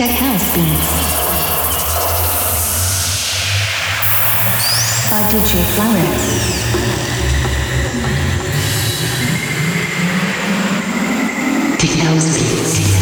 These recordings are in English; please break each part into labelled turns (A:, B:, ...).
A: Tech House Beats. By DJ Flowers. Tech House Beats.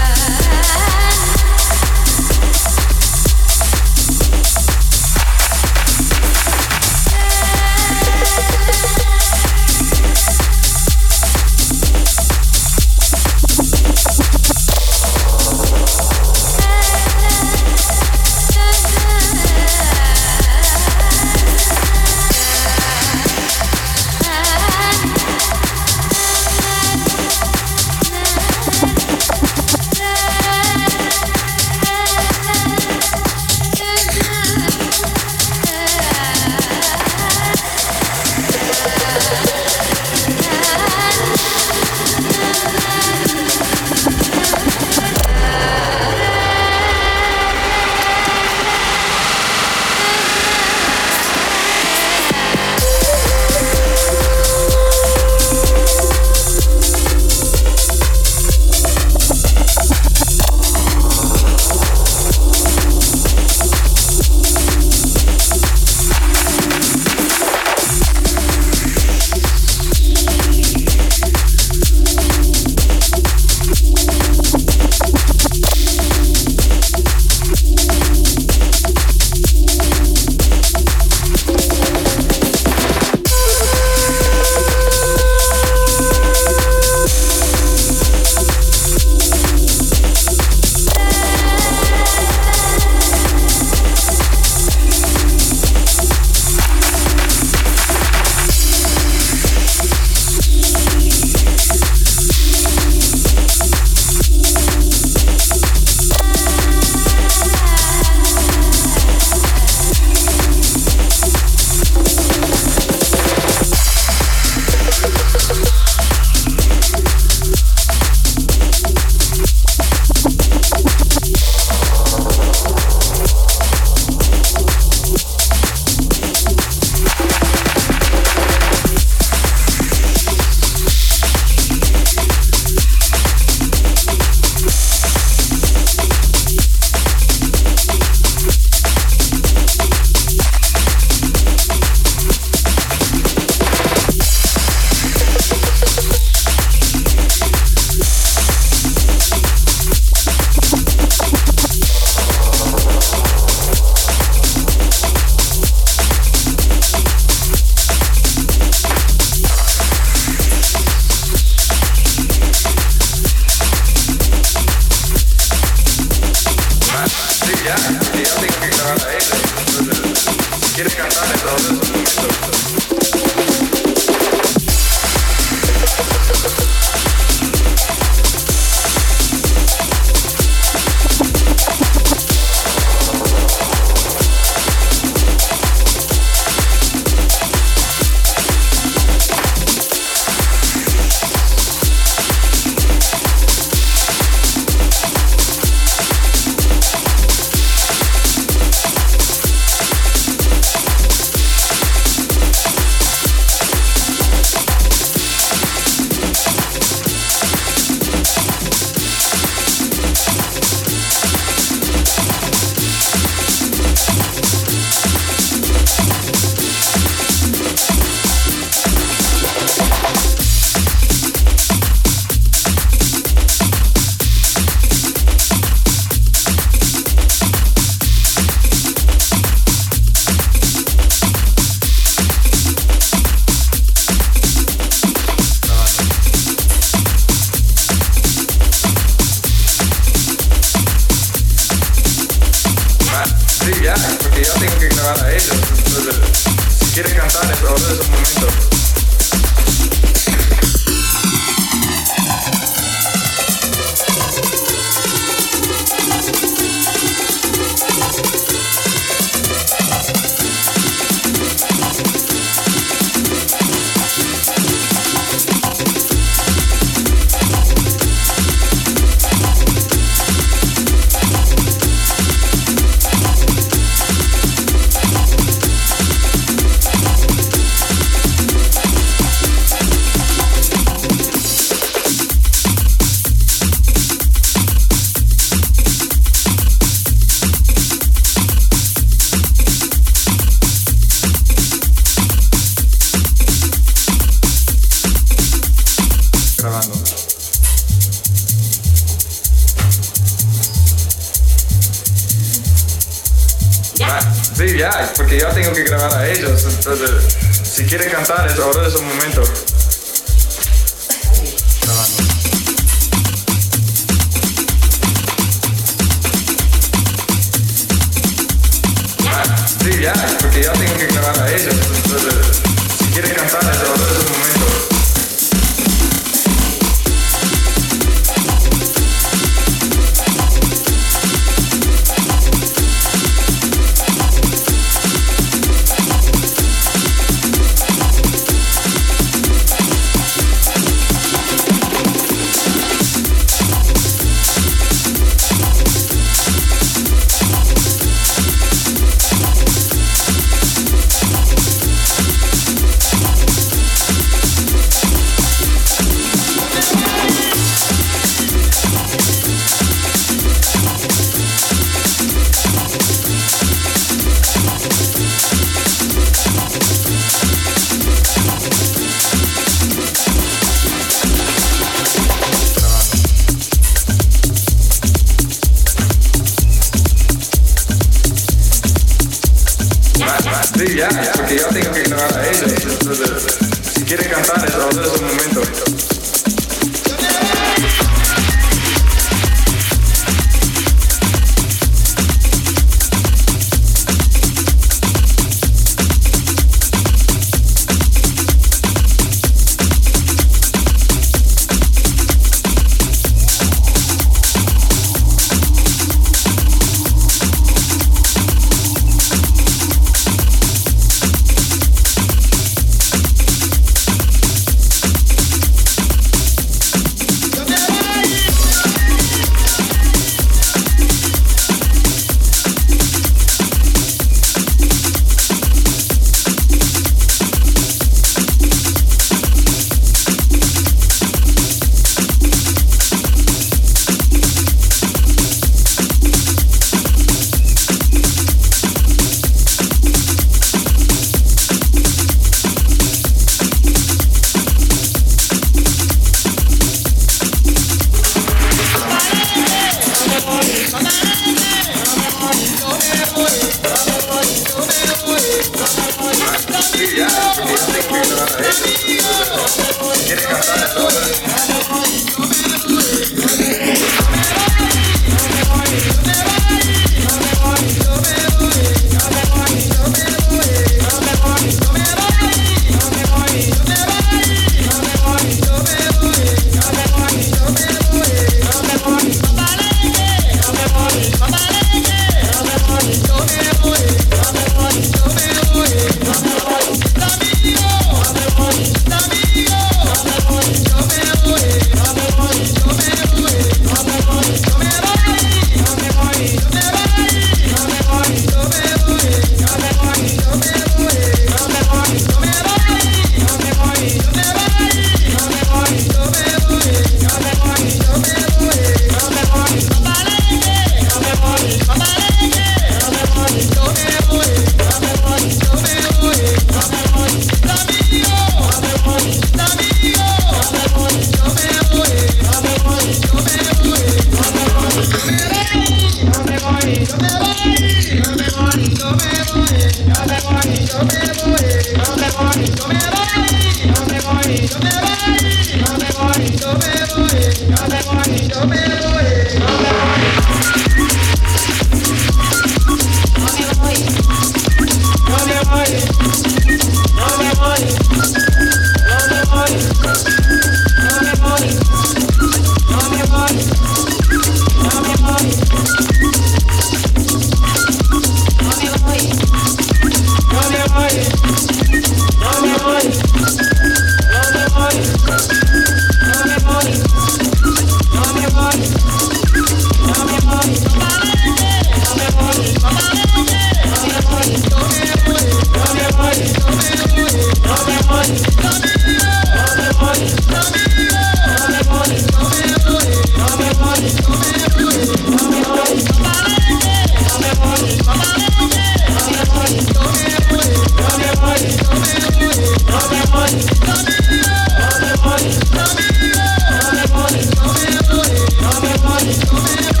B: Sweet.